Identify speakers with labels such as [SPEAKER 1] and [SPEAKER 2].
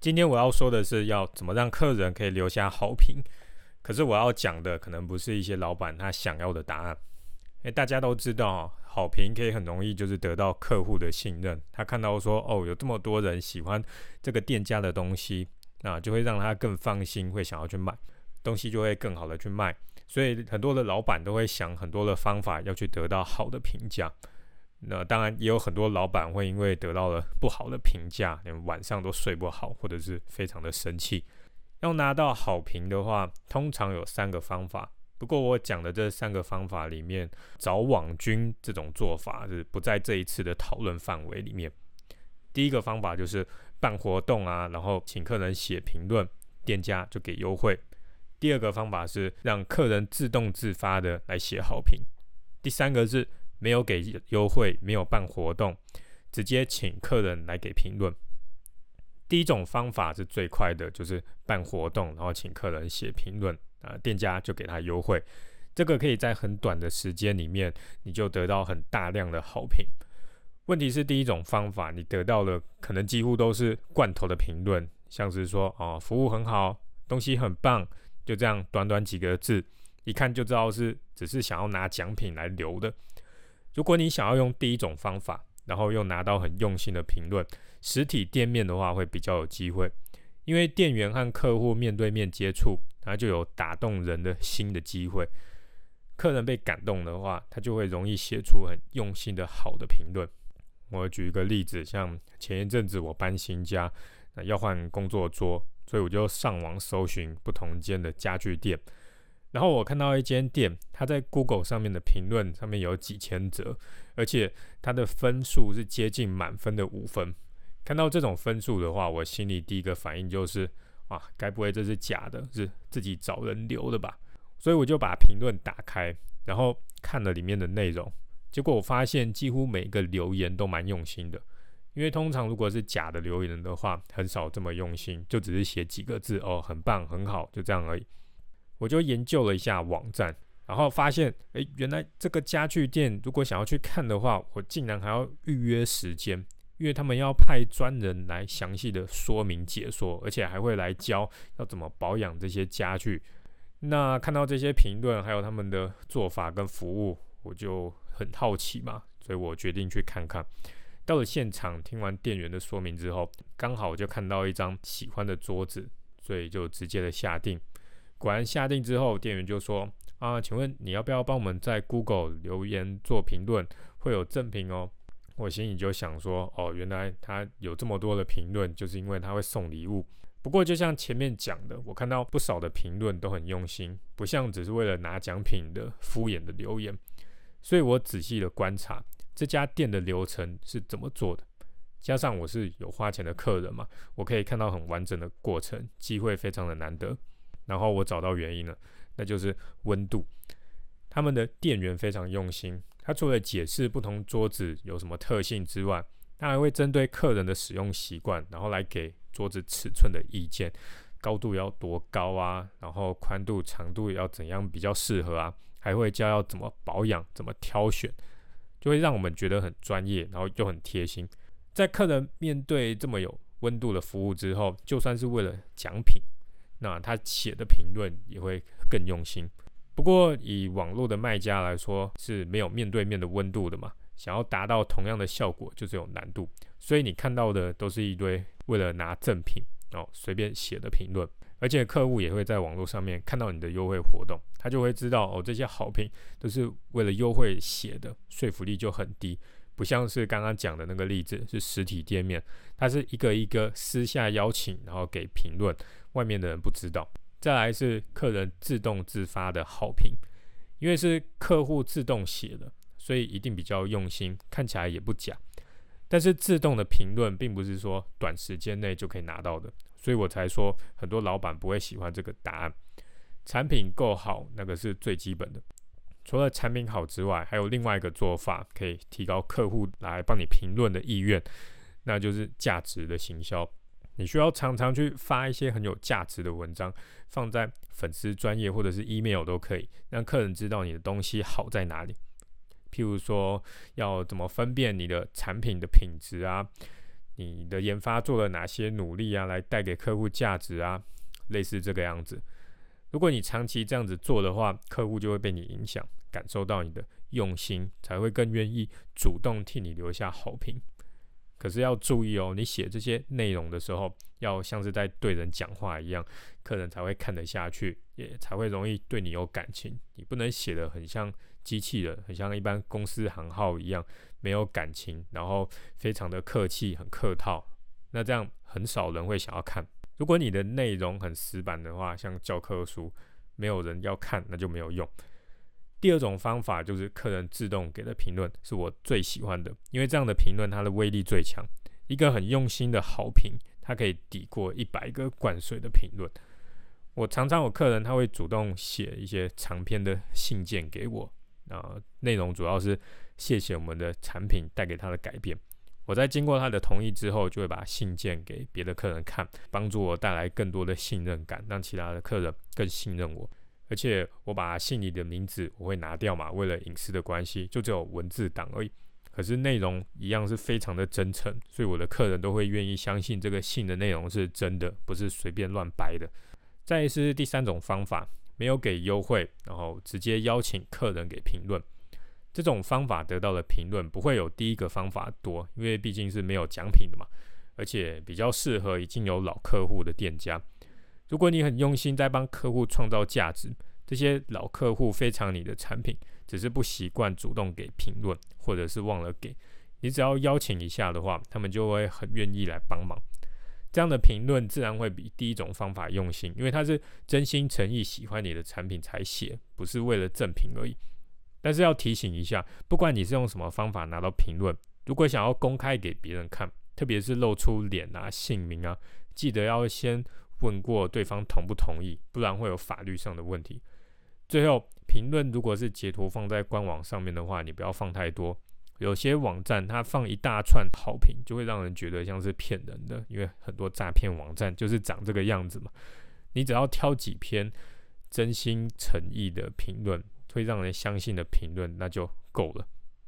[SPEAKER 1] 今天我要说的是要怎么让客人可以留下好评。可是我要讲的可能不是一些老板他想要的答案。诶，大家都知道，好评可以很容易就是得到客户的信任。他看到说，哦，有这么多人喜欢这个店家的东西，那就会让他更放心，会想要去买东西，就会更好的去卖。所以很多的老板都会想很多的方法要去得到好的评价。那当然也有很多老板会因为得到了不好的评价，连晚上都睡不好，或者是非常的生气。要拿到好评的话，通常有三个方法。不过我讲的这三个方法里面，找网军这种做法是不在这一次的讨论范围里面。第一个方法就是办活动啊，然后请客人写评论，店家就给优惠。第二个方法是让客人自动自发的来写好评。第三个是。没有给优惠，没有办活动，直接请客人来给评论。第一种方法是最快的，就是办活动，然后请客人写评论，啊，店家就给他优惠。这个可以在很短的时间里面，你就得到很大量的好评。问题是第一种方法，你得到的可能几乎都是罐头的评论，像是说哦，服务很好，东西很棒，就这样短短几个字，一看就知道是只是想要拿奖品来留的。如果你想要用第一种方法，然后又拿到很用心的评论，实体店面的话会比较有机会，因为店员和客户面对面接触，他就有打动人的心的机会。客人被感动的话，他就会容易写出很用心的好的评论。我举一个例子，像前一阵子我搬新家，那要换工作桌，所以我就上网搜寻不同间的家具店。然后我看到一间店，它在 Google 上面的评论上面有几千则，而且它的分数是接近满分的五分。看到这种分数的话，我心里第一个反应就是：啊，该不会这是假的，是自己找人留的吧？所以我就把评论打开，然后看了里面的内容。结果我发现几乎每个留言都蛮用心的，因为通常如果是假的留言的话，很少这么用心，就只是写几个字哦，很棒，很好，就这样而已。我就研究了一下网站，然后发现，诶，原来这个家具店如果想要去看的话，我竟然还要预约时间，因为他们要派专人来详细的说明解说，而且还会来教要怎么保养这些家具。那看到这些评论，还有他们的做法跟服务，我就很好奇嘛，所以我决定去看看。到了现场，听完店员的说明之后，刚好就看到一张喜欢的桌子，所以就直接的下定。果然下定之后，店员就说：“啊，请问你要不要帮我们在 Google 留言做评论，会有赠品哦。”我心里就想说：“哦，原来他有这么多的评论，就是因为他会送礼物。”不过就像前面讲的，我看到不少的评论都很用心，不像只是为了拿奖品的敷衍的留言。所以我仔细的观察这家店的流程是怎么做的，加上我是有花钱的客人嘛，我可以看到很完整的过程，机会非常的难得。然后我找到原因了，那就是温度。他们的店员非常用心，他除了解释不同桌子有什么特性之外，他还会针对客人的使用习惯，然后来给桌子尺寸的意见，高度要多高啊，然后宽度、长度要怎样比较适合啊，还会教要怎么保养、怎么挑选，就会让我们觉得很专业，然后又很贴心。在客人面对这么有温度的服务之后，就算是为了奖品。那他写的评论也会更用心。不过以网络的卖家来说是没有面对面的温度的嘛，想要达到同样的效果就是有难度。所以你看到的都是一堆为了拿赠品哦随便写的评论，而且客户也会在网络上面看到你的优惠活动，他就会知道哦这些好评都是为了优惠写的，说服力就很低。不像是刚刚讲的那个例子是实体店面，它是一个一个私下邀请，然后给评论。外面的人不知道，再来是客人自动自发的好评，因为是客户自动写的，所以一定比较用心，看起来也不假。但是自动的评论并不是说短时间内就可以拿到的，所以我才说很多老板不会喜欢这个答案。产品够好，那个是最基本的。除了产品好之外，还有另外一个做法可以提高客户来帮你评论的意愿，那就是价值的行销。你需要常常去发一些很有价值的文章，放在粉丝专业或者是 email 都可以，让客人知道你的东西好在哪里。譬如说，要怎么分辨你的产品的品质啊？你的研发做了哪些努力啊，来带给客户价值啊，类似这个样子。如果你长期这样子做的话，客户就会被你影响，感受到你的用心，才会更愿意主动替你留下好评。可是要注意哦，你写这些内容的时候，要像是在对人讲话一样，客人才会看得下去，也才会容易对你有感情。你不能写的很像机器人，很像一般公司行号一样，没有感情，然后非常的客气，很客套。那这样很少人会想要看。如果你的内容很死板的话，像教科书，没有人要看，那就没有用。第二种方法就是客人自动给的评论，是我最喜欢的，因为这样的评论它的威力最强。一个很用心的好评，它可以抵过一百个灌水的评论。我常常有客人他会主动写一些长篇的信件给我，啊，内容主要是谢谢我们的产品带给他的改变。我在经过他的同意之后，就会把信件给别的客人看，帮助我带来更多的信任感，让其他的客人更信任我。而且我把信里的名字我会拿掉嘛，为了隐私的关系，就只有文字档而已。可是内容一样是非常的真诚，所以我的客人都会愿意相信这个信的内容是真的，不是随便乱掰的。再是第三种方法，没有给优惠，然后直接邀请客人给评论。这种方法得到的评论不会有第一个方法多，因为毕竟是没有奖品的嘛，而且比较适合已经有老客户的店家。如果你很用心在帮客户创造价值，这些老客户非常你的产品，只是不习惯主动给评论，或者是忘了给你，只要邀请一下的话，他们就会很愿意来帮忙。这样的评论自然会比第一种方法用心，因为他是真心诚意喜欢你的产品才写，不是为了赠品而已。但是要提醒一下，不管你是用什么方法拿到评论，如果想要公开给别人看，特别是露出脸啊、姓名啊，记得要先。问过对方同不同意，不然会有法律上的问题。最后，评论如果是截图放在官网上面的话，你不要放太多。有些网站它放一大串好评，就会让人觉得像是骗人的，因为很多诈骗网站就是长这个样子嘛。你只要挑几篇真心诚意的评论，会让人相信的评论，那就够了。